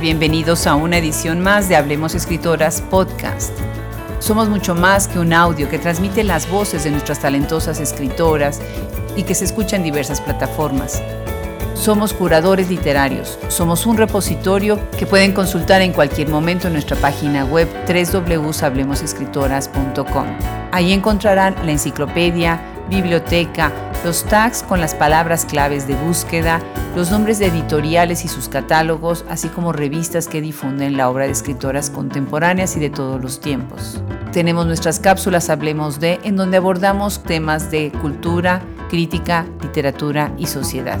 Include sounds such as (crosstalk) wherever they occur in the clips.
Bienvenidos a una edición más de Hablemos Escritoras Podcast. Somos mucho más que un audio que transmite las voces de nuestras talentosas escritoras y que se escucha en diversas plataformas. Somos curadores literarios, somos un repositorio que pueden consultar en cualquier momento en nuestra página web www.hablemosescritoras.com. Ahí encontrarán la enciclopedia, biblioteca, los tags con las palabras claves de búsqueda, los nombres de editoriales y sus catálogos, así como revistas que difunden la obra de escritoras contemporáneas y de todos los tiempos. Tenemos nuestras cápsulas Hablemos de, en donde abordamos temas de cultura, crítica, literatura y sociedad.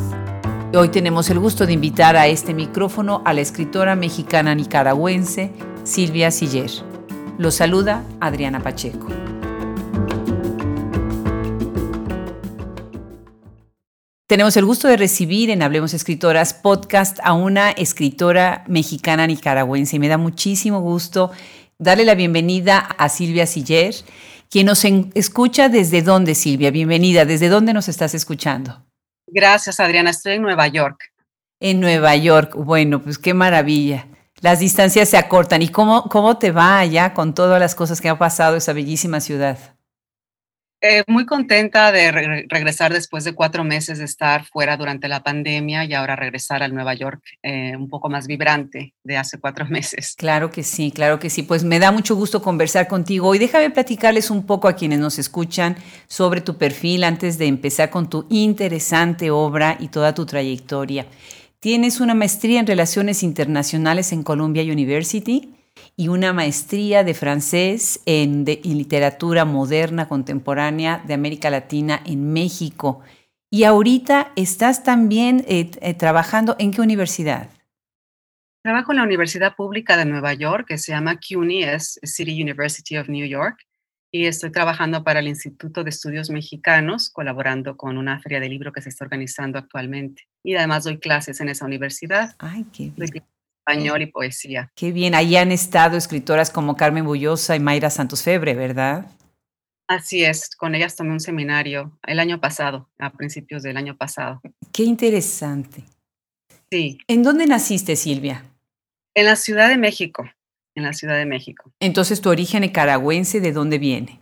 Hoy tenemos el gusto de invitar a este micrófono a la escritora mexicana nicaragüense Silvia Siller. Los saluda Adriana Pacheco. Tenemos el gusto de recibir en Hablemos Escritoras podcast a una escritora mexicana nicaragüense y me da muchísimo gusto darle la bienvenida a Silvia Siller, quien nos escucha desde dónde, Silvia. Bienvenida, ¿desde dónde nos estás escuchando? Gracias, Adriana. Estoy en Nueva York. En Nueva York. Bueno, pues qué maravilla. Las distancias se acortan. ¿Y cómo, cómo te va allá con todas las cosas que ha pasado esa bellísima ciudad? Eh, muy contenta de regresar después de cuatro meses de estar fuera durante la pandemia y ahora regresar al Nueva York eh, un poco más vibrante de hace cuatro (laughs) meses. Claro que sí, claro que sí. Pues me da mucho gusto conversar contigo y déjame platicarles un poco a quienes nos escuchan sobre tu perfil antes de empezar con tu interesante obra y toda tu trayectoria. Tienes una maestría en Relaciones Internacionales en Columbia University y una maestría de francés en, literatura moderna contemporánea de América Latina en México. Y ahorita estás también eh, eh, trabajando en qué universidad? Trabajo en la Universidad Pública de Nueva York, que se llama CUNY, es City University of New York, y estoy trabajando para el Instituto de Estudios Mexicanos, colaborando con una feria de libro que se está organizando actualmente. Y además doy clases en esa universidad. Ay, qué bien español y poesía. Qué bien, ahí han estado escritoras como Carmen Bullosa y Mayra Santos Febre, ¿verdad? Así es, con ellas tomé un seminario el año pasado, a principios del año pasado. Qué interesante. Sí. ¿En dónde naciste, Silvia? En la Ciudad de México, en la Ciudad de México. Entonces, ¿tu origen nicaragüense de dónde viene?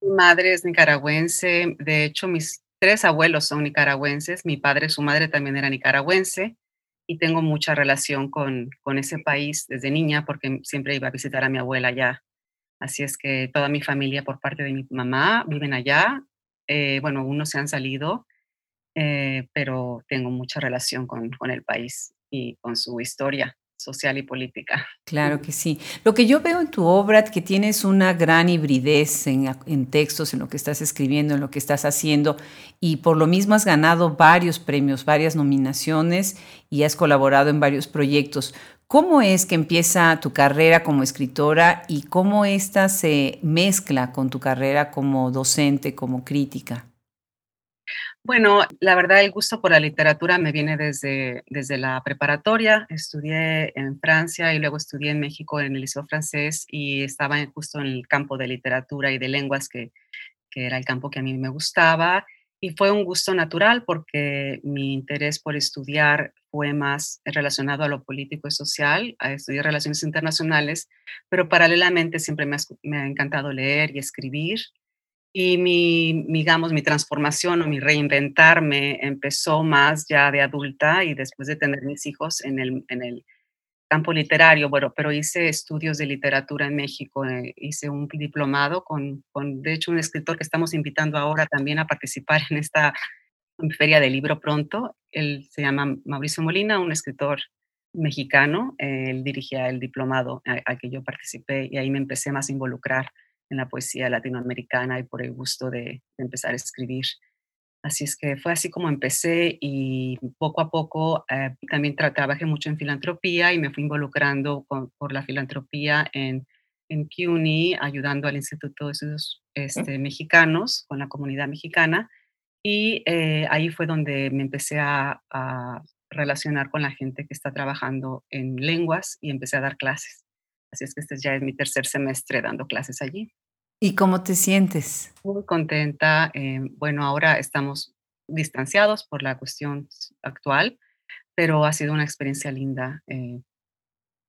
Mi madre es nicaragüense, de hecho mis tres abuelos son nicaragüenses, mi padre, su madre también era nicaragüense y tengo mucha relación con, con ese país desde niña porque siempre iba a visitar a mi abuela allá. Así es que toda mi familia por parte de mi mamá viven allá. Eh, bueno, unos se han salido, eh, pero tengo mucha relación con, con el país y con su historia social y política. Claro que sí. Lo que yo veo en tu obra, que tienes una gran hibridez en, textos, en lo que estás escribiendo, en lo que estás haciendo, y por lo mismo has ganado varios premios, varias nominaciones y has colaborado en varios proyectos. ¿Cómo es que empieza tu carrera como escritora y cómo esta se mezcla con tu carrera como docente, como crítica? Bueno, la verdad el gusto por la literatura me viene desde, desde la preparatoria. Estudié en Francia y luego estudié en México en el Liceo francés y estaba justo en el campo de literatura y de lenguas, que, que era el campo que a mí me gustaba. Y fue un gusto natural porque mi interés por estudiar fue más relacionado a lo político y social, a estudiar relaciones internacionales, pero paralelamente siempre me me ha encantado leer y escribir y mi, digamos, mi transformación o mi reinventarme empezó más ya de adulta y después de tener mis hijos en el, en el campo literario, bueno, pero hice estudios de literatura en México, eh, hice un diplomado con, con, de hecho, un escritor que estamos invitando ahora también a participar en esta feria de libro pronto. Él se llama Mauricio Molina, un escritor mexicano. él dirigía el diplomado al que yo participé y ahí me empecé más a involucrar en la poesía latinoamericana y por el gusto de, empezar a escribir. Así es que fue así como empecé y poco a poco eh, también trabajé mucho en filantropía y me fui involucrando por la filantropía en, en CUNY, ayudando al Instituto de Estudios este, Mexicanos con la comunidad mexicana. Y eh, ahí fue donde me empecé a, a relacionar con la gente que está trabajando en lenguas y empecé a dar clases. Así es que este ya es mi tercer semestre dando clases allí. ¿Y cómo te sientes? Muy contenta. Eh, bueno, ahora estamos distanciados por la cuestión actual, pero ha sido una experiencia linda. Eh,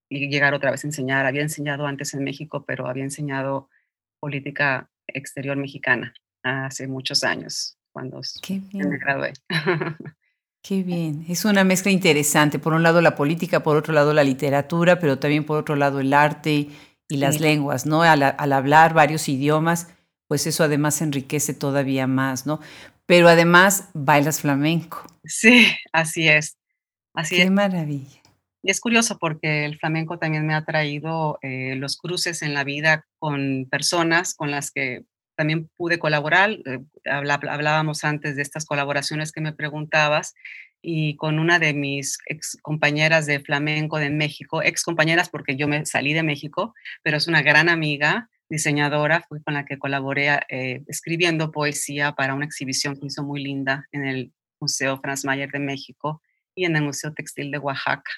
y llegar otra vez a enseñar. Había enseñado antes en México, pero había enseñado política exterior mexicana hace muchos años, cuando me gradué. (laughs) Qué bien, es una mezcla interesante. Por un lado la política, por otro lado la literatura, pero también por otro lado el arte y las lenguas, ¿no? Al, hablar varios idiomas, pues eso además enriquece todavía más, ¿no? Pero además bailas flamenco. Sí, así es. Así Qué maravilla. Y es curioso porque el flamenco también me ha traído eh, los cruces en la vida con personas con las que también pude colaborar. Eh, hablábamos antes de estas colaboraciones que me preguntabas y con una de mis ex compañeras de flamenco de México, ex compañeras porque yo me salí de México, pero es una gran amiga, diseñadora, fue con la que colaboré eh, escribiendo poesía para una exhibición que hizo muy linda en el Museo Franz Mayer de México y en el Museo Textil de Oaxaca.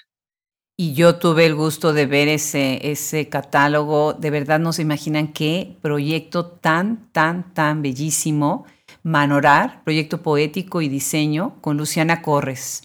Y yo tuve el gusto de ver ese, ese catálogo. De verdad no se imaginan qué proyecto tan, tan, tan bellísimo. Manorar, proyecto poético y diseño con Luciana Corres.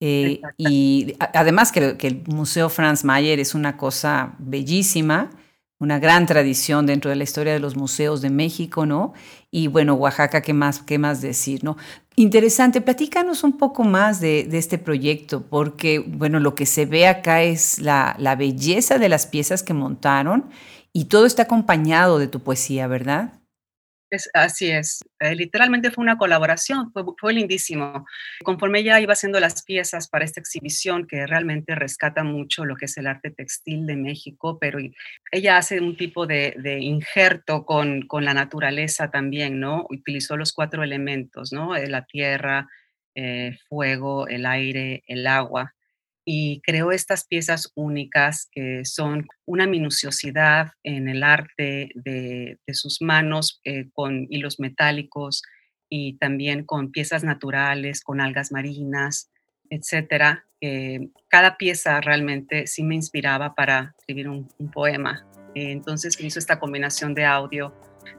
Eh, y además que, que, el Museo Franz Mayer es una cosa bellísima una gran tradición dentro de la historia de los museos de México, ¿no? Y bueno, Oaxaca, ¿qué más, qué más decir, ¿no? Interesante, platícanos un poco más de, este proyecto, porque, bueno, lo que se ve acá es la, la belleza de las piezas que montaron y todo está acompañado de tu poesía, ¿verdad? Así es, eh, literalmente fue una colaboración, fue, lindísimo. Conforme ella iba haciendo las piezas para esta exhibición, que realmente rescata mucho lo que es el arte textil de México, pero ella hace un tipo de, injerto con, con, la naturaleza también, ¿no? Utilizó los cuatro elementos, ¿no? Eh, la tierra, eh, fuego, el aire, el agua y creó estas piezas únicas que son una minuciosidad en el arte de, sus manos eh, con hilos metálicos y también con piezas naturales, con algas marinas, etcétera. cada pieza realmente sí me inspiraba para escribir un, poema. entonces hizo esta combinación de audio,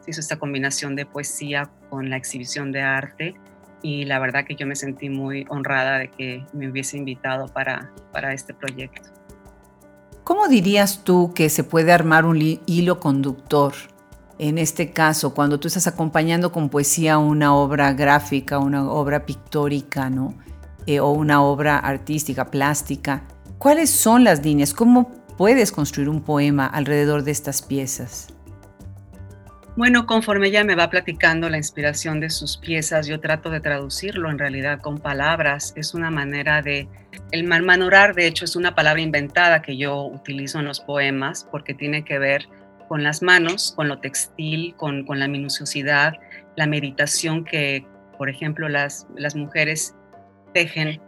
hizo esta combinación de poesía con la exhibición de arte y la verdad que yo me sentí muy honrada de que me hubiese invitado para, para este proyecto. ¿Cómo dirías tú que se puede armar un hilo conductor? En este caso, cuando tú estás acompañando con poesía una obra gráfica, una obra pictórica, ¿no? Eh, o una obra artística, plástica, ¿cuáles son las líneas? ¿Cómo puedes construir un poema alrededor de estas piezas? Bueno, conforme ella me va platicando la inspiración de sus piezas, yo trato de traducirlo en realidad con palabras. Es una manera de... El manorar, de hecho, es una palabra inventada que yo utilizo en los poemas porque tiene que ver con las manos, con lo textil, con, con la minuciosidad, la meditación que, por ejemplo, las, las mujeres tejen.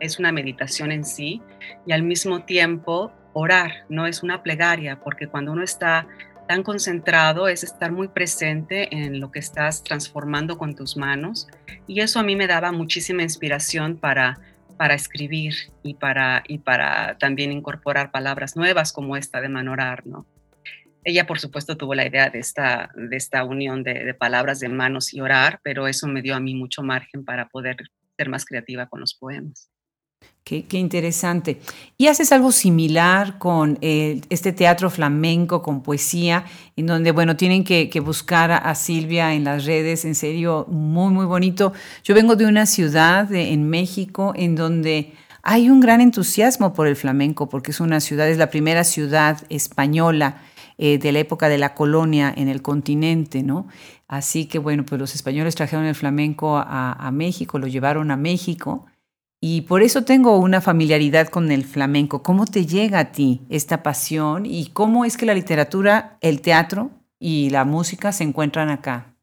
Es una meditación en sí y al mismo tiempo orar, no es una plegaria, porque cuando uno está tan concentrado es estar muy presente en lo que estás transformando con tus manos y eso a mí me daba muchísima inspiración para para escribir y para y para también incorporar palabras nuevas como esta de manorar, ¿no? Ella, por supuesto, tuvo la idea de esta, de esta unión de, de palabras de manos y orar, pero eso me dio a mí mucho margen para poder ser más creativa con los poemas. Qué, interesante. ¿Y haces algo similar con eh, este teatro flamenco, con poesía, en donde, bueno, tienen que, buscar a, Silvia en las redes, en serio, muy, muy bonito. Yo vengo de una ciudad en México en donde hay un gran entusiasmo por el flamenco, porque es una ciudad, es la primera ciudad española eh, de la época de la colonia en el continente, ¿no? Así que, bueno, pues los españoles trajeron el flamenco a México, lo llevaron a México y por eso tengo una familiaridad con el flamenco. ¿Cómo te llega a ti esta pasión y cómo es que la literatura, el teatro y la música se encuentran acá?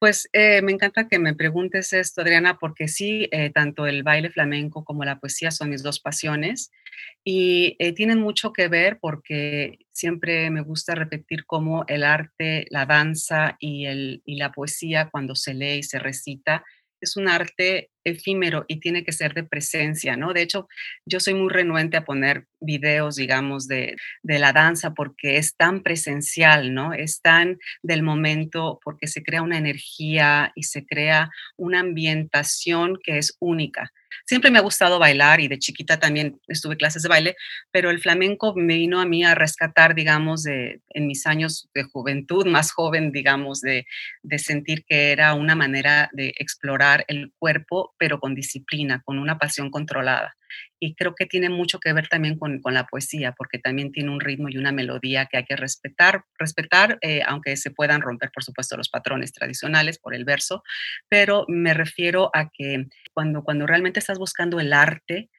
Pues eh, me encanta que me preguntes esto, Adriana, porque sí, eh, tanto el baile flamenco como la poesía son mis dos pasiones y eh, tienen mucho que ver porque siempre me gusta repetir cómo el arte, la danza y, el, y la poesía, cuando se lee y se recita, es un arte efímero y tiene que ser de presencia, ¿no? De hecho, yo soy muy renuente a poner videos, digamos, de, la danza porque es tan presencial, ¿no? Es tan del momento porque se crea una energía y se crea una ambientación que es única. Siempre me ha gustado bailar y de chiquita también estuve clases de baile, pero el flamenco me vino a mí a rescatar, digamos, de, en mis años de juventud, más joven, digamos, de, de sentir que era una manera de explorar el cuerpo, pero con disciplina, con una pasión controlada y creo que tiene mucho que ver también con, con, la poesía, porque también tiene un ritmo y una melodía que hay que respetar, respetar eh, aunque se puedan romper, por supuesto, los patrones tradicionales por el verso, pero me refiero a que cuando, cuando realmente estás buscando el arte,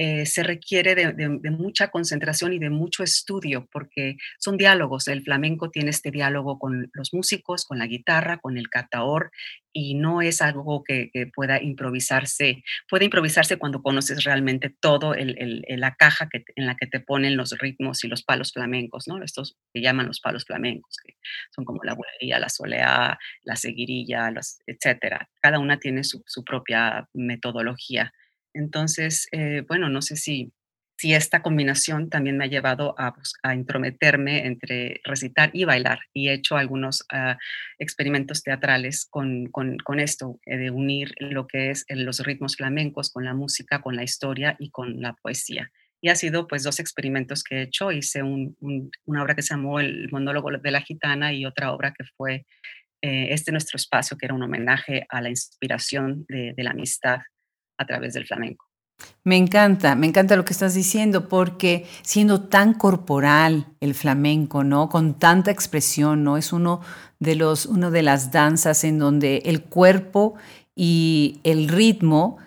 eh, se requiere de, mucha concentración y de mucho estudio, porque son diálogos. El flamenco tiene este diálogo con los músicos, con la guitarra, con el cataor, y no es algo que, pueda improvisarse. Puede improvisarse cuando conoces realmente todo el, la caja que, en la que te ponen los ritmos y los palos flamencos, ¿no? Estos que llaman los palos flamencos, que son como la bulería, la soleá, la seguirilla, los, etcétera. Cada una tiene su propia metodología. Entonces, eh, bueno, no sé si, si esta combinación también me ha llevado a, a intrometerme entre recitar y bailar. Y he hecho algunos ah, experimentos teatrales con, con, con esto, eh, de unir lo que es los ritmos flamencos con la música, con la historia y con la poesía. Y ha sido pues dos experimentos que he hecho. Hice una obra que se llamó El monólogo de la gitana y otra obra que fue eh, este nuestro espacio, que era un homenaje a la inspiración de la amistad a través del flamenco. Me encanta, me encanta lo que estás diciendo, porque siendo tan corporal el flamenco, ¿no? Con tanta expresión, ¿no? Es uno de los, uno de las danzas en donde el cuerpo y el ritmo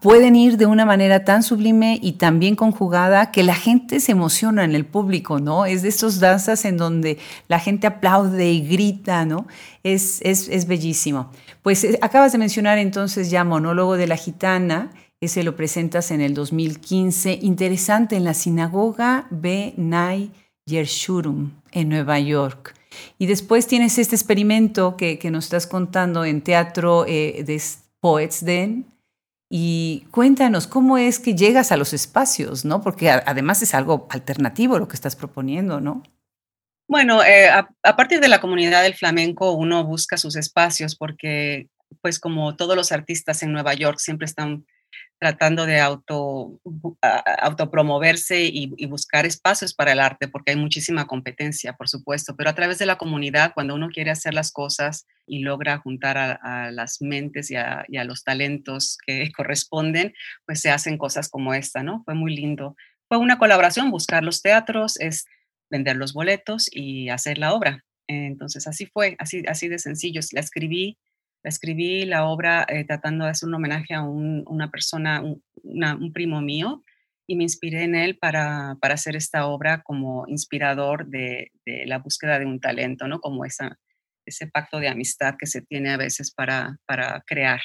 pueden ir de una manera tan sublime y tan bien conjugada que la gente se emociona en el público, ¿no? Es de esas danzas en donde la gente aplaude y grita, ¿no? Es, es, es bellísimo. Pues eh, acabas de mencionar entonces ya Monólogo de la Gitana, ese lo presentas en el 2015, interesante, en la sinagoga Benay Yershurum, en Nueva York. Y después tienes este experimento que, que nos estás contando en Teatro eh, de Poets Den, y cuéntanos cómo es que llegas a los espacios, ¿no? Porque además es algo alternativo lo que estás proponiendo, ¿no? Bueno, eh, a, partir de la comunidad del flamenco uno busca sus espacios porque, pues como todos los artistas en Nueva York siempre están tratando de auto, autopromoverse y, y, buscar espacios para el arte, porque hay muchísima competencia, por supuesto, pero a través de la comunidad, cuando uno quiere hacer las cosas y logra juntar a, las mentes y a, y a, los talentos que (laughs) corresponden, pues se hacen cosas como esta, ¿no? Fue muy lindo. Fue una colaboración, buscar los teatros, es vender los boletos y hacer la obra. Entonces así fue, así, así de sencillo. La escribí escribí la obra eh, tratando de hacer un homenaje a una persona, un, primo mío, y me inspiré en él para, para hacer esta obra como inspirador de, la búsqueda de un talento, ¿no? Como esa, ese pacto de amistad que se tiene a veces para, para crear.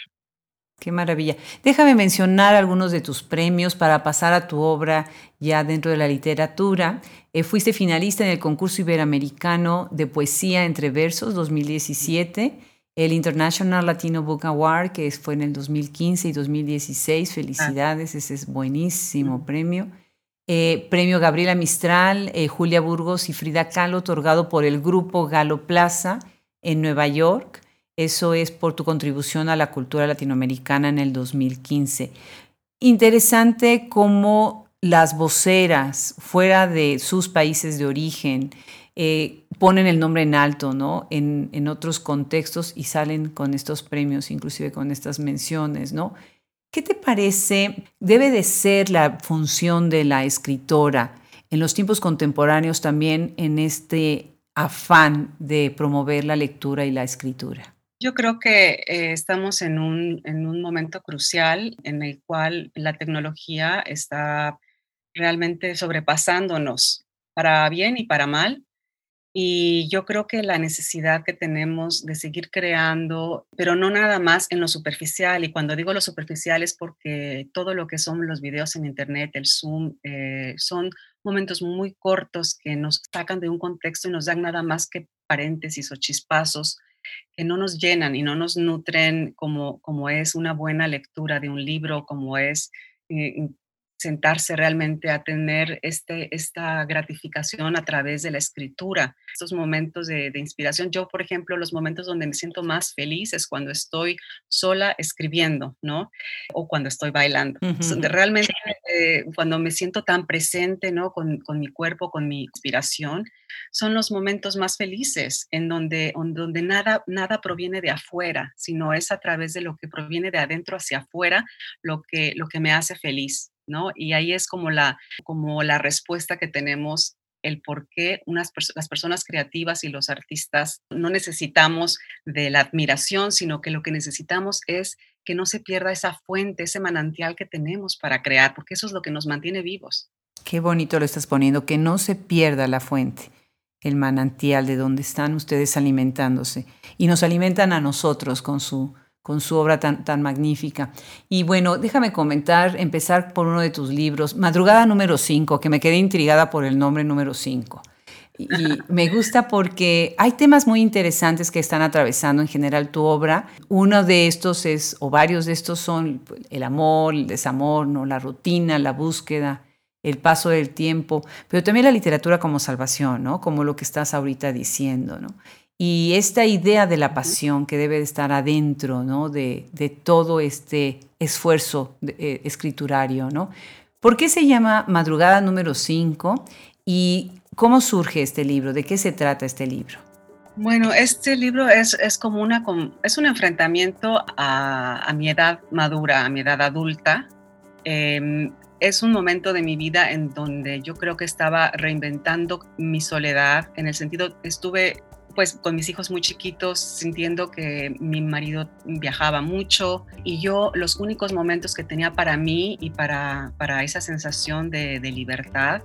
Qué maravilla. Déjame mencionar algunos de tus premios para pasar a tu obra ya dentro de la literatura. Eh, fuiste finalista en el concurso iberoamericano de poesía entre versos 2017 el International Latino Book Award, que fue en el 2015 y 2016. Felicidades, ese es buenísimo premio. Eh, premio Gabriela Mistral, eh, Julia Burgos y Frida Kahlo, otorgado por el grupo Galo Plaza en Nueva York. Eso es por tu contribución a la cultura latinoamericana en el 2015. Interesante cómo las voceras fuera de sus países de origen, eh, ponen el nombre en alto, ¿no? En, en, otros contextos y salen con estos premios, inclusive con estas menciones, ¿no? ¿Qué te parece debe de ser la función de la escritora en los tiempos contemporáneos también en este afán de promover la lectura y la escritura? Yo creo que eh, estamos en un, en un momento crucial en el cual la tecnología está realmente sobrepasándonos para bien y para mal. Y yo creo que la necesidad que tenemos de seguir creando, pero no nada más en lo superficial, y cuando digo lo superficial es porque todo lo que son los videos en Internet, el Zoom, eh, son momentos muy cortos que nos sacan de un contexto y nos dan nada más que paréntesis o chispazos que no nos llenan y no nos nutren como, como es una buena lectura de un libro, como es eh, sentarse realmente a tener este, esta gratificación a través de la escritura, estos momentos de, inspiración. Yo, por ejemplo, los momentos donde me siento más feliz es cuando estoy sola escribiendo, ¿no? O cuando estoy bailando. Realmente, eh, cuando me siento tan presente, ¿no? Con, con, mi cuerpo, con mi inspiración, son los momentos más felices, en donde, en donde nada, nada proviene de afuera, sino es a través de lo que proviene de adentro hacia afuera lo que, lo que me hace feliz. ¿No? Y ahí es como la, como la respuesta que tenemos el por qué unas las personas creativas y los artistas no necesitamos de la admiración, sino que lo que necesitamos es que no se pierda esa fuente, ese manantial que tenemos para crear, porque eso es lo que nos mantiene vivos. Qué bonito lo estás poniendo, que no se pierda la fuente, el manantial de donde están ustedes alimentándose y nos alimentan a nosotros con su con su obra tan, tan magnífica. Y bueno, déjame comentar, empezar por uno de tus libros, Madrugada número 5, que me quedé intrigada por el nombre número 5. Y, me gusta porque hay temas muy interesantes que están atravesando en general tu obra. Uno de estos es, o varios de estos son el amor, el desamor, ¿no? la rutina, la búsqueda, el paso del tiempo, pero también la literatura como salvación, ¿no? como lo que estás ahorita diciendo. ¿no? Y esta idea de la pasión que debe estar adentro ¿no? de, todo este esfuerzo eh, escriturario. ¿no? ¿Por qué se llama Madrugada número 5 y cómo surge este libro? ¿De qué se trata este libro? Bueno, este libro es, como una, es un enfrentamiento a, mi edad madura, a mi edad adulta. Em, es un momento de mi vida en donde yo creo que estaba reinventando mi soledad, en el sentido, estuve pues con mis hijos muy chiquitos, sintiendo que mi marido viajaba mucho y yo los únicos momentos que tenía para mí y para, para esa sensación de, de libertad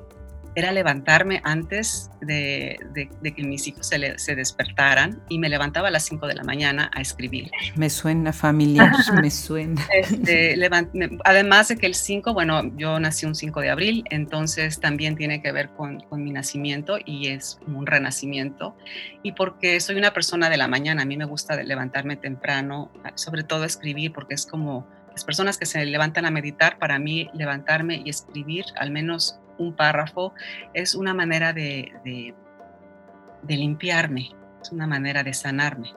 era levantarme antes de, que mis hijos se, se, despertaran y me levantaba a las 5 de la mañana a escribir. Me suena familiar, (laughs) me suena. Este, además de que el 5, bueno, yo nací un 5 de abril, entonces también tiene que ver con, con mi nacimiento y es un renacimiento. Y porque soy una persona de la mañana, a mí me gusta levantarme temprano, sobre todo escribir, porque es como las personas que se levantan a meditar, para mí levantarme y escribir al menos un párrafo, es una manera de, de, limpiarme, es una manera de sanarme.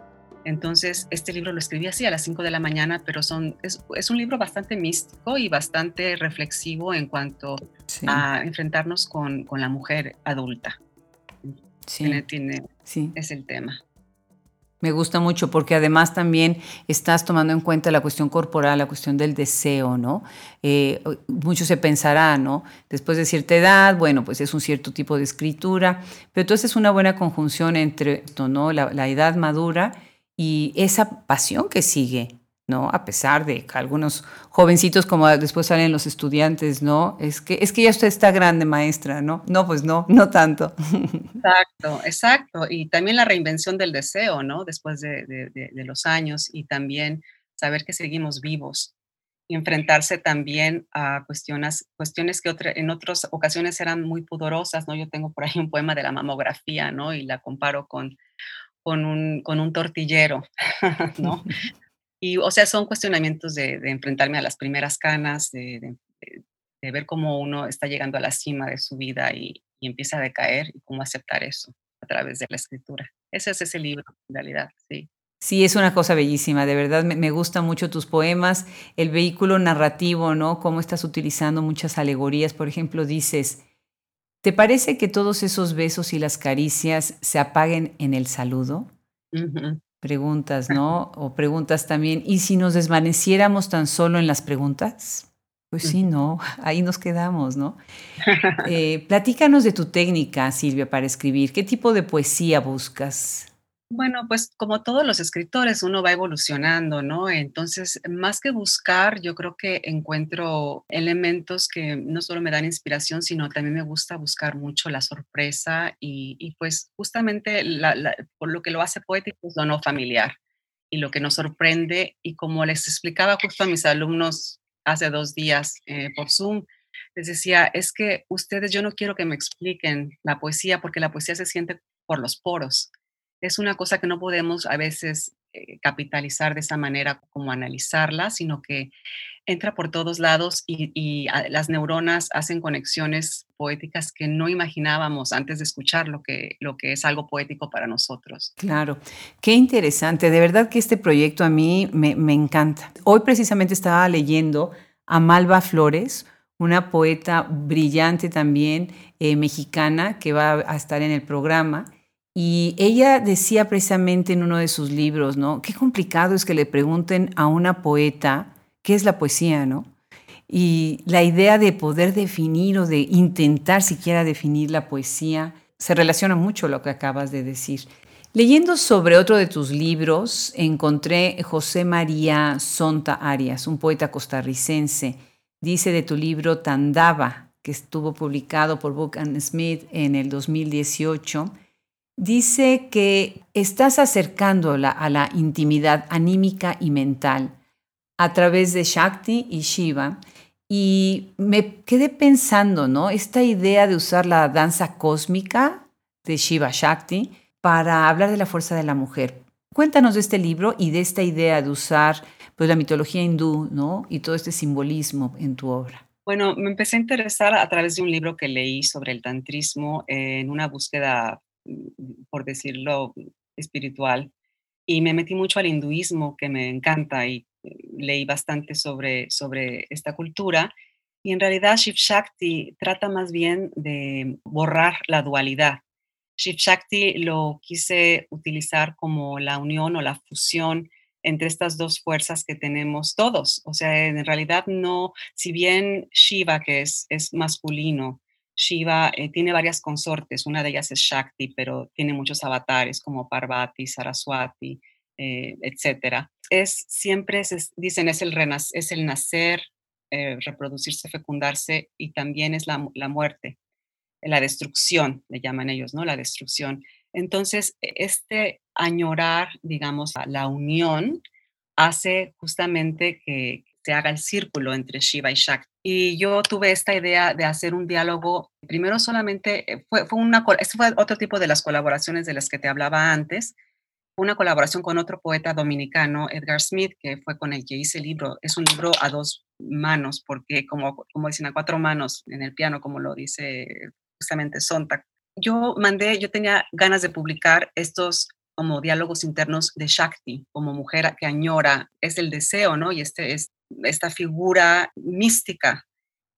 Entonces, este libro lo escribí así a las 5 de la mañana, pero son, es, es, un libro bastante místico y bastante reflexivo en cuanto a enfrentarnos con, con, la mujer adulta. Sí. Tiene, tiene, sí. Es el tema. Me gusta mucho porque además también estás tomando en cuenta la cuestión corporal, la cuestión del deseo, ¿no? Eh, mucho se pensará, ¿no? Después de cierta edad, bueno, pues es un cierto tipo de escritura, pero entonces es una buena conjunción entre esto, ¿no? la edad madura y esa pasión que sigue, ¿no? A pesar de que algunos jovencitos, como después salen los estudiantes, ¿no? Es que, es que ya usted está grande, maestra, ¿no? No, pues no, no tanto. (laughs) Exacto, exacto. Y también la reinvención del deseo, ¿no? Después de, los años y también saber que seguimos vivos. Y enfrentarse también a cuestiones, cuestiones que en otras ocasiones eran muy pudorosas, ¿no? Yo tengo por ahí un poema de la mamografía, ¿no? Y la comparo con, con un, con un tortillero, (laughs) ¿no? Y, o sea, son cuestionamientos de, enfrentarme a las primeras canas, de, ver cómo uno está llegando a la cima de su vida y, empieza a decaer y cómo aceptar eso a través de la escritura. Ese es ese libro, en realidad, sí. Sí, es una cosa bellísima, de verdad me, me gustan mucho tus poemas, el vehículo narrativo, ¿no? Cómo estás utilizando muchas alegorías, por ejemplo, dices, ¿te parece que todos esos besos y las caricias se apaguen en el saludo? Preguntas, ¿no? O preguntas también, ¿y si nos desvaneciéramos tan solo en las preguntas? Pues sí, no, (laughs) ahí nos quedamos, ¿no? (laughs) Eh, platícanos de tu técnica, Silvia, para escribir. ¿Qué tipo de poesía buscas? Bueno, pues como todos los escritores, uno va evolucionando, ¿no? Entonces, más que buscar, yo creo que encuentro elementos que no solo me dan inspiración, sino también me gusta buscar mucho la sorpresa y, pues justamente por lo que lo hace poético es lo no familiar y lo que nos sorprende. Y como les explicaba justo a mis alumnos hace dos días eh, por Zoom, les decía, es que ustedes, yo no quiero que me expliquen la poesía porque la poesía se siente por los poros es una cosa que no podemos a veces eh, capitalizar de esa manera, como analizarla, sino que entra por todos lados y, las neuronas hacen conexiones poéticas que no imaginábamos antes de escuchar lo que, lo que es algo poético para nosotros. Claro, qué interesante. De verdad que este proyecto a mí me, encanta. Hoy precisamente estaba leyendo a Malva Flores, una poeta brillante también, eh, mexicana, que va a estar en el programa. Y ella decía precisamente en uno de sus libros, ¿no? Qué complicado es que le pregunten a una poeta qué es la poesía, ¿no? Y la idea de poder definir o de intentar siquiera definir la poesía se relaciona mucho a lo que acabas de decir. Leyendo sobre otro de tus libros, encontré José María Sonta Arias, un poeta costarricense. Dice de tu libro Tandava, que estuvo publicado por Book and Smith en el 2018, dice que estás acercándola a la intimidad anímica y mental a través de Shakti y Shiva. Y me quedé pensando, ¿no? Esta idea de usar la danza cósmica de Shiva Shakti para hablar de la fuerza de la mujer. Cuéntanos de este libro y de esta idea de usar pues, la mitología hindú, ¿no? Y todo este simbolismo en tu obra. Bueno, me empecé a interesar a través de un libro que leí sobre el tantrismo en una búsqueda, por decirlo, espiritual. Y me metí mucho al hinduismo, que me encanta y leí bastante sobre, sobre esta cultura y en realidad Shiv Shakti trata más bien de borrar la dualidad. Shiv Shakti lo quise utilizar como la unión o la fusión entre estas dos fuerzas que tenemos todos. O sea, en realidad no, si bien Shiva, que es, es masculino, Shiva eh, tiene varias consortes, una de ellas es Shakti, pero tiene muchos avatares como Parvati, Saraswati, eh, etcétera. Es siempre, dicen, es el, es el nacer, eh, reproducirse, fecundarse y también es la, muerte, la destrucción, le llaman ellos, ¿no? La destrucción. Entonces, e, este añorar, digamos, la unión hace justamente que se haga el círculo entre Shiva y Shakti. Y yo tuve esta idea de hacer un diálogo, primero solamente, eh, fue, fue una, este fue otro tipo de las colaboraciones de las que te hablaba antes, una colaboración con otro poeta dominicano, Edgar Smith, que fue con el que hice el libro. Es un libro a dos manos, porque como, como dicen, a cuatro manos en el piano, como lo dice justamente Sontag. Yo mandé, yo tenía ganas de publicar estos como diálogos internos de Shakti, como mujer que añora, es el deseo, ¿no? Y este, es, esta figura mística.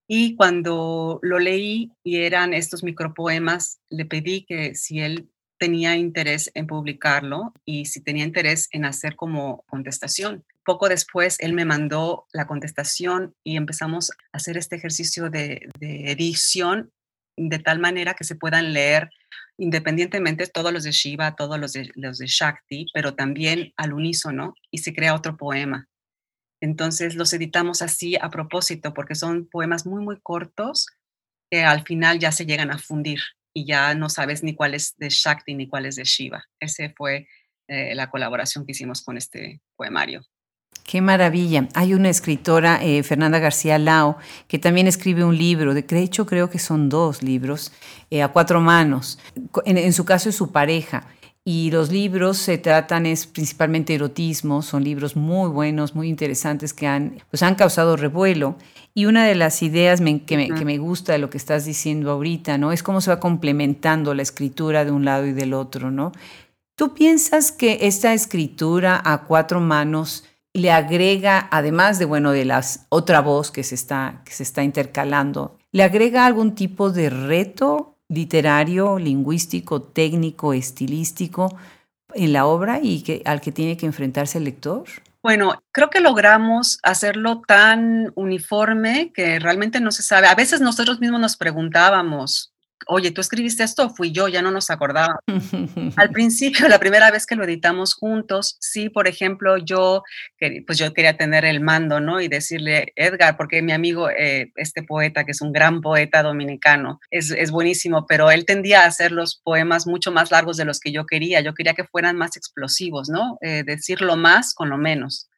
Y cuando lo leí y eran estos micropoemas, le pedí que si él tenía interés en publicarlo y si tenía interés en hacer como contestación. Poco después él me mandó la contestación y empezamos a hacer este ejercicio de, edición de tal manera que se puedan leer independientemente todos los de Shiva, todos los de, Shakti, pero también al unísono y se crea otro poema. Entonces los editamos así a propósito porque son poemas muy, muy cortos que al final ya se llegan a fundir y ya no sabes ni cuál es de Shakti ni cuál es de Shiva. Esa fue eh, la colaboración que hicimos con este poemario. Qué maravilla. Hay una escritora, eh, Fernanda García Lao, que también escribe un libro, de, hecho creo que son dos libros, eh, a cuatro manos. En, su caso es su pareja. Y los libros se tratan es principalmente erotismo, son libros muy buenos, muy interesantes que han, pues han causado revuelo. Y una de las ideas que, me, gusta de lo que estás diciendo ahorita, ¿no? Es cómo se va complementando la escritura de un lado y del otro, ¿no? ¿Tú piensas que esta escritura a cuatro manos le agrega, además de, bueno, de la otra voz que se, está, que se está intercalando, le agrega algún tipo de reto literario, lingüístico, técnico, estilístico en la obra y que, al que tiene que enfrentarse el lector? Bueno, creo que logramos hacerlo tan uniforme que realmente no se sabe. A veces nosotros mismos nos preguntábamos, oye, ¿tú escribiste esto? Fui yo, ya no nos acordaba. Al (laughs) principio, la primera vez que lo editamos juntos, sí, por ejemplo, yo, pues yo quería tener el mando, ¿no? Y decirle, Edgar, porque mi amigo, eh, este poeta, que es un gran poeta dominicano, es, es, buenísimo, pero él tendía a hacer los poemas mucho más largos de los que yo quería. Yo quería que fueran más explosivos, ¿no? Eh, decirlo más con lo menos.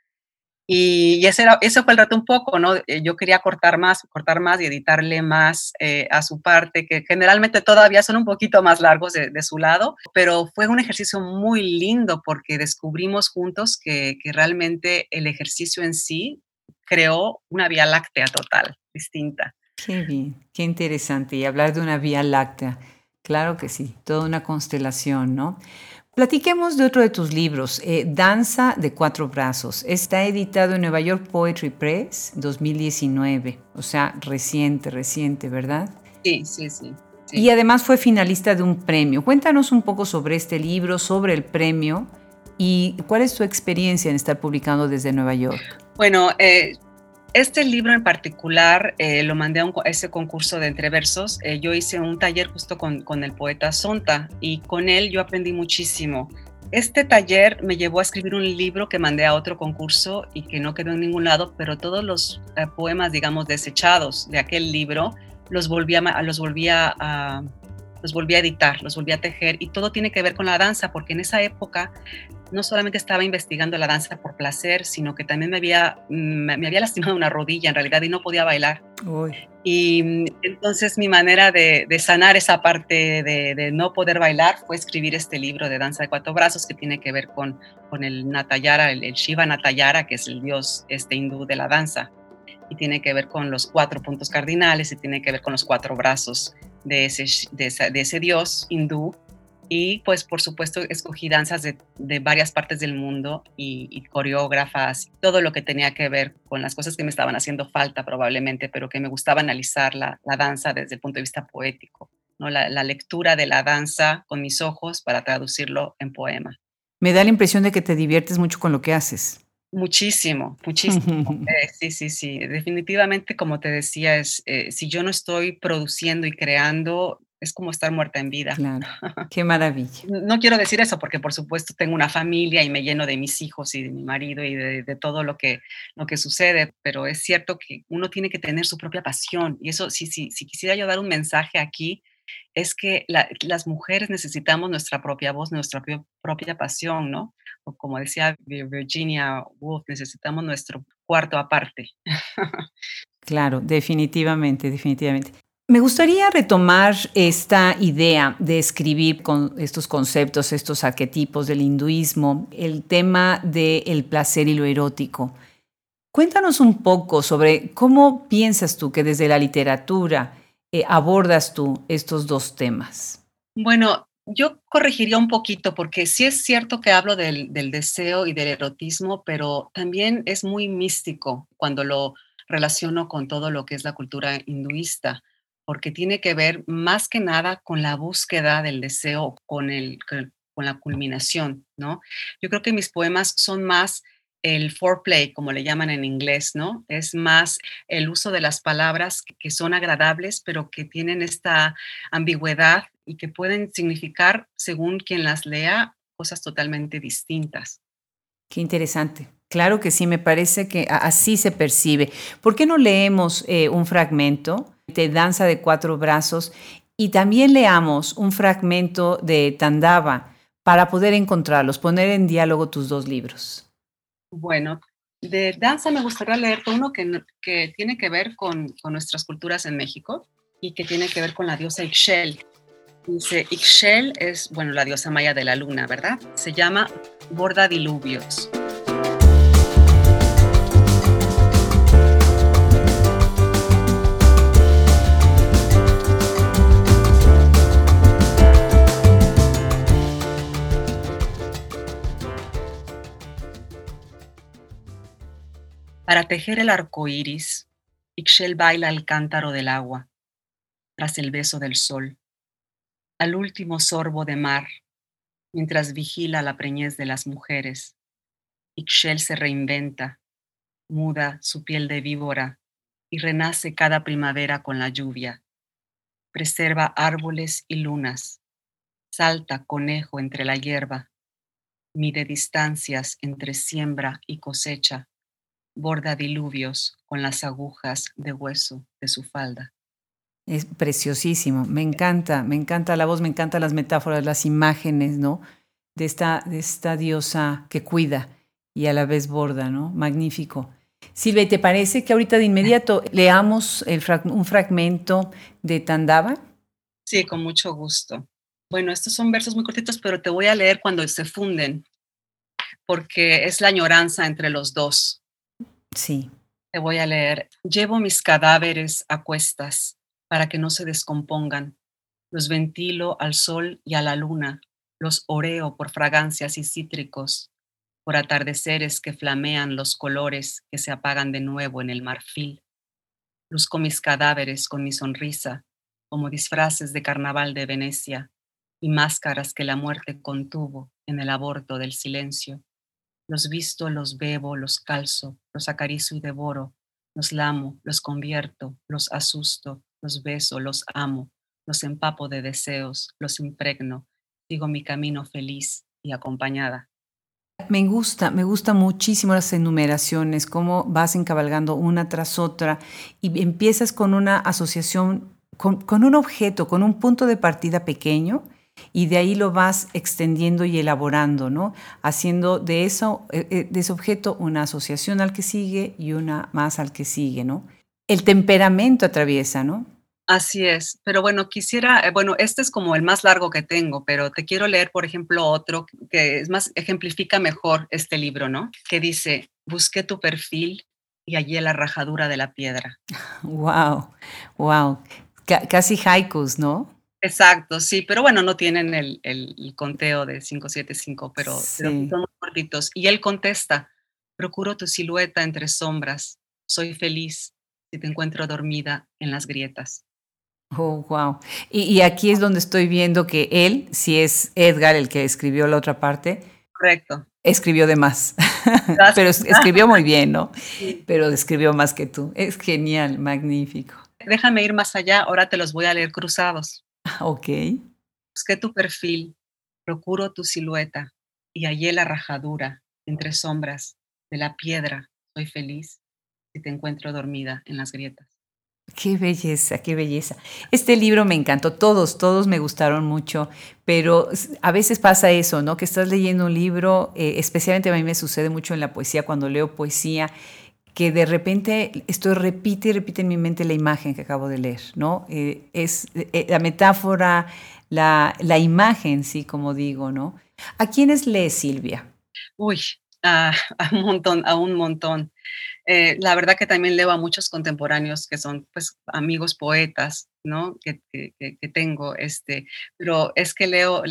Y, ese, era, ese fue el reto un poco, ¿no? Eh, yo quería cortar más, cortar más y editarle más eh, a su parte, que generalmente todavía son un poquito más largos de, su lado, pero fue un ejercicio muy lindo porque descubrimos juntos que, que realmente el ejercicio en sí creó una vía láctea total, distinta. Qué bien, qué interesante. Y hablar de una vía láctea, claro que sí, toda una constelación, ¿no? Platiquemos de otro de tus libros, eh, Danza de Cuatro Brazos. Está editado en Nueva York Poetry Press 2019, o sea, reciente, reciente, ¿verdad? Sí, sí, sí, Y además fue finalista de un premio. Cuéntanos un poco sobre este libro, sobre el premio y cuál es tu experiencia en estar publicando desde Nueva York. Bueno, eh, este libro en particular eh, lo mandé a, ese concurso de entreversos. Eh, yo hice un taller justo con, con, el poeta Sonta y con él yo aprendí muchísimo. Este taller me llevó a escribir un libro que mandé a otro concurso y que no quedó en ningún lado, pero todos los eh, poemas, digamos, desechados de aquel libro los volví a, los volví a, los volví a editar, los volví a tejer y todo tiene que ver con la danza, porque en esa época no solamente estaba investigando la danza por placer, sino que también me había, me, había lastimado una rodilla en realidad y no podía bailar. Y mm, entonces mi manera de, sanar esa parte de, no poder bailar fue escribir este libro de danza de cuatro brazos que tiene que ver con, con el Natayara, el, Shiva Natayara, que es el dios este hindú de la danza. Y tiene que ver con los cuatro puntos cardinales y tiene que ver con los cuatro brazos de ese, de ese, dios hindú. Y pues por supuesto escogí danzas de, de varias partes del mundo y, coreógrafas, todo lo que tenía que ver con las cosas que me estaban haciendo falta probablemente, pero que me gustaba analizar la, la danza desde el punto de vista poético, ¿no? La, la lectura de la danza con mis ojos para traducirlo en poema. Me da la impresión de que te diviertes mucho con lo que haces. Muchísimo, muchísimo. (laughs) Eh, sí, sí, sí. Definitivamente, como te decía, es, eh, si yo no estoy produciendo y creando, es como estar muerta en vida. Claro, (laughs) qué maravilla. No quiero decir eso porque, por supuesto, tengo una familia y me lleno de mis hijos y de mi marido y de, todo lo que, lo que sucede, pero es cierto que uno tiene que tener su propia pasión. Y eso, si, si, si quisiera yo dar un mensaje aquí, es que las mujeres necesitamos nuestra propia voz, nuestra propia pasión, ¿no? O como decía Virginia Woolf, necesitamos nuestro cuarto aparte. (laughs) claro, definitivamente, definitivamente. Me gustaría retomar esta idea de escribir con estos conceptos, estos arquetipos del hinduismo, el tema del placer y lo erótico. Cuéntanos un poco sobre cómo piensas tú que desde la literatura eh, abordas tú estos dos temas? Bueno, yo corregiría un poquito porque sí es cierto que hablo del, deseo y del erotismo, pero también es muy místico cuando lo relaciono con todo lo que es la cultura hinduista, porque tiene que ver más que nada con la búsqueda del deseo, con, el, con la culminación, ¿no? Yo creo que mis poemas son más el foreplay, como le llaman en inglés, ¿no? Es más el uso de las palabras que son agradables, pero que tienen esta ambigüedad y que pueden significar, según quien las lea, cosas totalmente distintas. Qué interesante. Claro que sí, me parece que así se percibe. ¿Por qué no leemos eh, un fragmento Danza de Cuatro Brazos y también leamos un fragmento de Tandava para poder encontrarlos, poner en diálogo tus dos libros? Bueno, de danza me gustaría leerte uno que, que tiene que ver con, con, nuestras culturas en México y que tiene que ver con la diosa Ixchel. Dice, Ixchel es, bueno, la diosa maya de la luna, ¿verdad? Se llama Borda Diluvios. Para tejer el arco iris, Ixchel baila el cántaro del agua, tras el beso del sol, al último sorbo de mar, mientras vigila la preñez de las mujeres. Ixchel se reinventa, muda su piel de víbora y renace cada primavera con la lluvia. Preserva árboles y lunas, salta conejo entre la hierba, mide distancias entre siembra y cosecha borda diluvios con las agujas de hueso de su falda. Es preciosísimo, me encanta, me encanta la voz, me encantan las metáforas, las imágenes, ¿no? De esta, de esta diosa que cuida y a la vez borda, ¿no? Magnífico. Silvia, ¿te parece que ahorita de inmediato leamos un fragmento de Tandava? Sí, con mucho gusto. Bueno, estos son versos muy cortitos, pero te voy a leer cuando se funden, porque es la añoranza entre los dos. Sí. Te voy a leer. Llevo mis cadáveres a cuestas para que no se descompongan. Los ventilo al sol y a la luna. Los oreo por fragancias y cítricos, por atardeceres que flamean los colores que se apagan de nuevo en el marfil. Luzco mis cadáveres con mi sonrisa, como disfraces de carnaval de Venecia y máscaras que la muerte contuvo en el aborto del silencio. Los visto, los bebo, los calzo, los acaricio y devoro, los lamo, los convierto, los asusto, los beso, los amo, los empapo de deseos, los impregno, sigo mi camino feliz y acompañada. Me gusta, me gusta muchísimo las enumeraciones, cómo vas encabalgando una tras otra y empiezas con una asociación, con, con un objeto, con un punto de partida pequeño y de ahí lo vas extendiendo y elaborando, ¿no? Haciendo de, eso, eh, eh, de ese objeto una asociación al que sigue y una más al que sigue, ¿no? El temperamento atraviesa, ¿no? Así es, pero bueno, quisiera, eh, bueno, este es como el más largo que tengo, pero te quiero leer, por ejemplo, otro que es más, ejemplifica mejor este libro, ¿no? Que dice, busqué tu perfil y allí la rajadura de la piedra. (laughs) Wow, wow, casi haikus, ¿no? Exacto, sí, pero bueno, no tienen el, el, conteo de 575, pero, pero son muy cortitos. Y él contesta, procuro tu silueta entre sombras, soy feliz si te encuentro dormida en las grietas. Oh, wow. Y, y, aquí es donde estoy viendo que él, si es Edgar el que escribió la otra parte, correcto. Escribió de más, (laughs) pero escribió muy bien, ¿no? (laughs) Pero escribió más que tú. Es genial, magnífico. Déjame ir más allá, ahora te los voy a leer cruzados. (laughs) Ok. Busqué tu perfil, procuro tu silueta y hallé la rajadura entre sombras de la piedra. Soy feliz si te encuentro dormida en las grietas. Qué belleza, qué belleza. Este libro me encantó, todos, todos me gustaron mucho, pero a veces pasa eso, ¿no? Que estás leyendo un libro, eh, especialmente a mí me sucede mucho en la poesía, cuando leo poesía, que de repente esto repite y repite en mi mente la imagen que acabo de leer, ¿no? Eh, es eh, la metáfora, la, la, imagen, sí, como digo, ¿no? ¿A quiénes lee Silvia? Uy, (laughs) a, un montón, a un montón. Eh, la verdad que también leo a muchos contemporáneos que son, pues, amigos poetas, ¿no? Que, que, que, tengo, este, pero es que leo,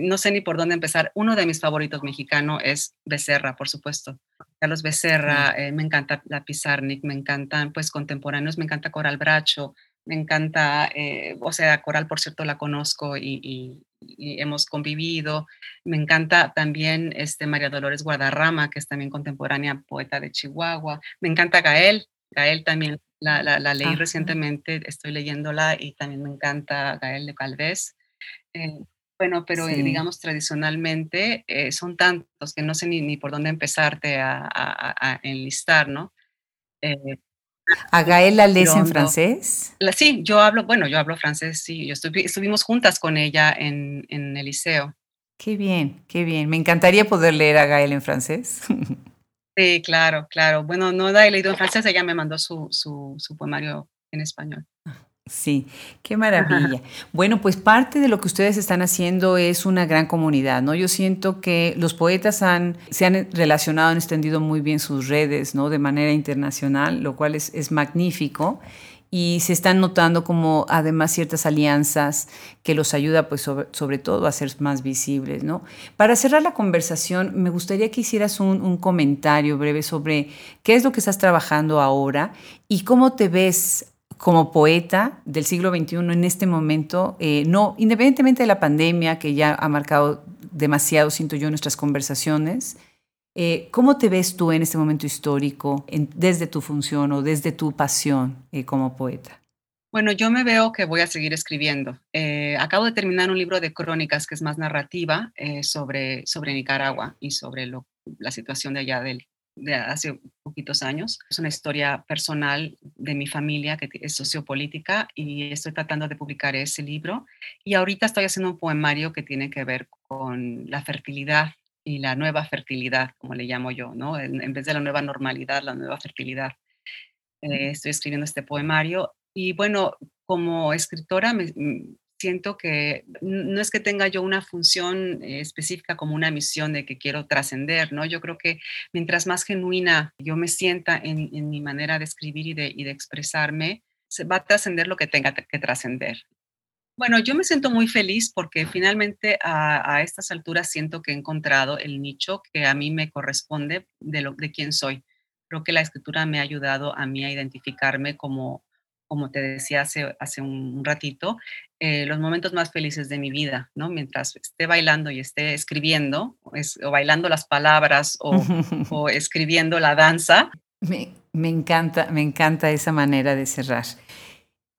no sé ni por dónde empezar. Uno de mis favoritos mexicano es Becerra, por supuesto. Carlos Becerra, eh, me encanta la Pizarnik, me encantan pues contemporáneos, me encanta Coral Bracho, me encanta, eh, o sea, Coral por cierto la conozco y, hemos convivido, me encanta también este, María Dolores Guadarrama, que es también contemporánea poeta de Chihuahua, me encanta Gael, Gael también la, la, leí recientemente, estoy leyéndola y también me encanta Gael de Calvez. Eh, bueno, pero eh, digamos tradicionalmente eh, son tantos que no sé ni, por dónde empezarte a, enlistar, ¿no? Eh, ¿A Gael la lees en francés? sí, yo hablo, bueno, yo hablo francés, sí, yo estuvimos juntas con ella en, en, el liceo. Qué bien, qué bien. Me encantaría poder leer a Gael en francés. Sí, claro, claro. Bueno, no la he leído en francés, ella me mandó su, su, su poemario en español. Sí, qué maravilla. Bueno, pues parte de lo que ustedes están haciendo es una gran comunidad, ¿no? Yo siento que los poetas han, se han relacionado, han extendido muy bien sus redes, ¿no? De manera internacional, lo cual es, es magnífico. Y se están notando como además ciertas alianzas que los ayuda pues sobre, sobre todo a ser más visibles, ¿no? Para cerrar la conversación, me gustaría que hicieras un, un comentario breve sobre qué es lo que estás trabajando ahora y cómo te ves como poeta del siglo XXI en este momento, eh, no, independientemente de la pandemia que ya ha marcado demasiado, siento yo, nuestras conversaciones, eh, ¿cómo te ves tú en este momento histórico desde tu función o desde tu pasión eh, como poeta? Bueno, yo me veo que voy a seguir escribiendo. acabo de terminar un libro de crónicas que es más narrativa sobre, sobre Nicaragua y sobre la situación de allá del, de hace poquitos años. Es una historia personal de mi familia que es sociopolítica y estoy tratando de publicar ese libro. Y ahorita estoy haciendo un poemario que tiene que ver con la fertilidad y la nueva fertilidad, como le llamo yo, ¿no? En, vez de la nueva normalidad, la nueva fertilidad. Eh, estoy escribiendo este poemario y bueno, como escritora me, mm, siento que no es que tenga yo una función específica como una misión de que quiero trascender, ¿no? Yo creo que mientras más genuina yo me sienta en, mi manera de escribir y de, y de expresarme, se va a trascender lo que tenga que trascender. Bueno, yo me siento muy feliz porque finalmente a, estas alturas siento que he encontrado el nicho que a mí me corresponde de, lo, de quién soy. Creo que la escritura me ha ayudado a mí a identificarme como, como te decía hace, hace un ratito, eh, los momentos más felices de mi vida, ¿no? Mientras esté bailando y esté escribiendo, o bailando las palabras o, (laughs) o escribiendo la danza. Me, me, encanta, me encanta esa manera de cerrar.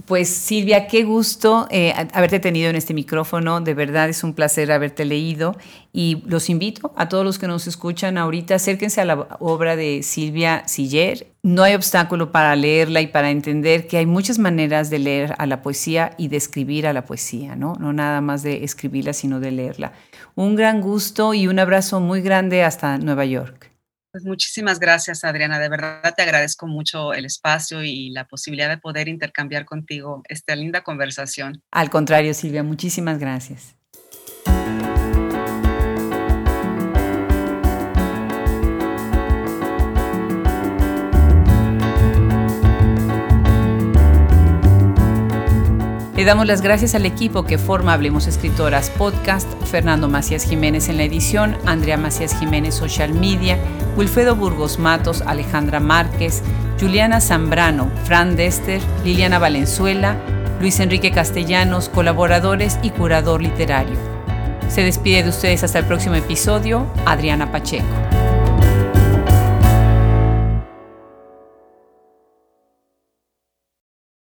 Pues Silvia, qué gusto eh, haberte tenido en este micrófono. De verdad es un placer haberte leído y los invito a todos los que nos escuchan ahorita, acérquense a la obra de Silvia Siller. No hay obstáculo para leerla y para entender que hay muchas maneras de leer a la poesía y de escribir a la poesía, ¿no? No nada más de escribirla, sino de leerla. Un gran gusto y un abrazo muy grande hasta Nueva York. Pues muchísimas gracias, Adriana. De verdad te agradezco mucho el espacio y la posibilidad de poder intercambiar contigo esta linda conversación. Al contrario, Silvia, muchísimas gracias. Le damos las gracias al equipo que forma Hablemos Escritoras Podcast, Fernando Macías Jiménez en la edición, Andrea Macías Jiménez Social Media, Wilfredo Burgos Matos, Alejandra Márquez, Juliana Zambrano, Fran Dester, Liliana Valenzuela, Luis Enrique Castellanos, colaboradores y curador literario. Se despide de ustedes hasta el próximo episodio, Adriana Pacheco.